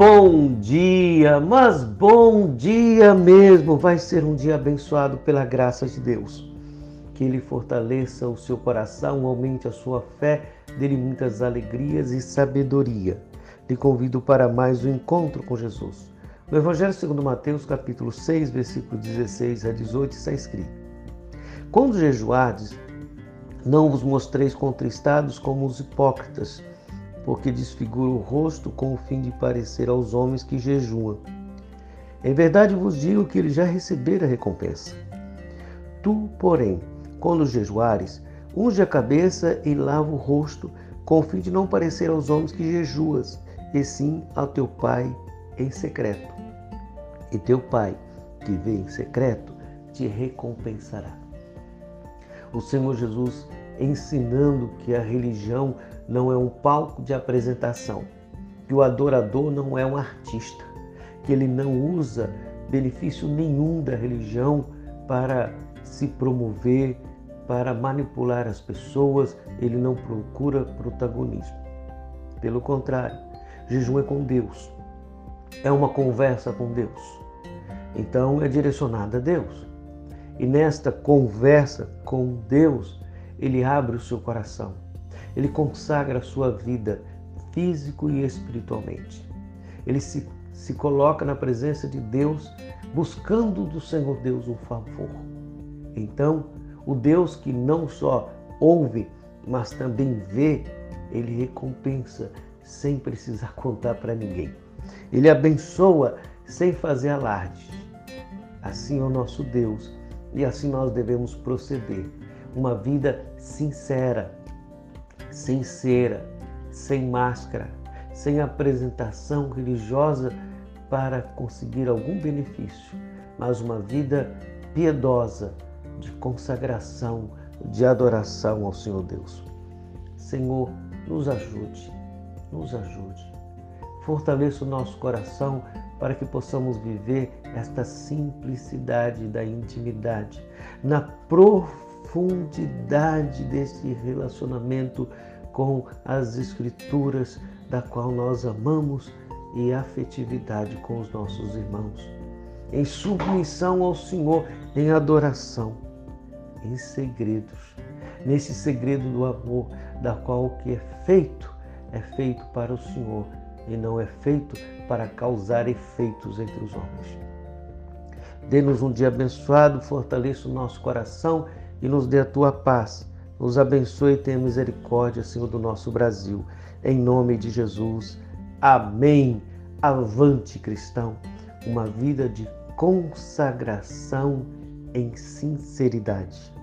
Bom dia, mas bom dia mesmo. Vai ser um dia abençoado pela graça de Deus. Que Ele fortaleça o seu coração, aumente a sua fé, dê-lhe muitas alegrias e sabedoria. Te convido para mais um encontro com Jesus. No Evangelho segundo Mateus, capítulo 6, versículo 16 a 18, está escrito: Quando jejuardes, não vos mostreis contristados como os hipócritas, porque desfigura o rosto com o fim de parecer aos homens que jejuam. Em verdade vos digo que ele já recebera a recompensa. Tu, porém, quando jejuares, unge a cabeça e lava o rosto, com o fim de não parecer aos homens que jejuas, e sim ao teu Pai em secreto. E teu Pai, que vê em secreto, te recompensará. O Senhor Jesus ensinando que a religião não é um palco de apresentação, que o adorador não é um artista, que ele não usa benefício nenhum da religião para se promover, para manipular as pessoas, ele não procura protagonismo. Pelo contrário, jejum é com Deus, é uma conversa com Deus. Então é direcionada a Deus. E nesta conversa com Deus, ele abre o seu coração ele consagra a sua vida físico e espiritualmente. Ele se, se coloca na presença de Deus, buscando do Senhor Deus um favor. Então, o Deus que não só ouve, mas também vê, ele recompensa sem precisar contar para ninguém. Ele abençoa sem fazer alarde. Assim é o nosso Deus e assim nós devemos proceder. Uma vida sincera, sem cera, sem máscara, sem apresentação religiosa para conseguir algum benefício, mas uma vida piedosa de consagração, de adoração ao Senhor Deus. Senhor, nos ajude, nos ajude. Fortaleça o nosso coração para que possamos viver esta simplicidade da intimidade, na profundidade profundidade desse relacionamento com as Escrituras, da qual nós amamos, e afetividade com os nossos irmãos. Em submissão ao Senhor, em adoração, em segredos, nesse segredo do amor, da qual o que é feito é feito para o Senhor e não é feito para causar efeitos entre os homens. Dê-nos um dia abençoado, fortaleça o nosso coração e nos dê a tua paz. Nos abençoe e tenha misericórdia, Senhor, do nosso Brasil. Em nome de Jesus. Amém. Avante, cristão. Uma vida de consagração em sinceridade.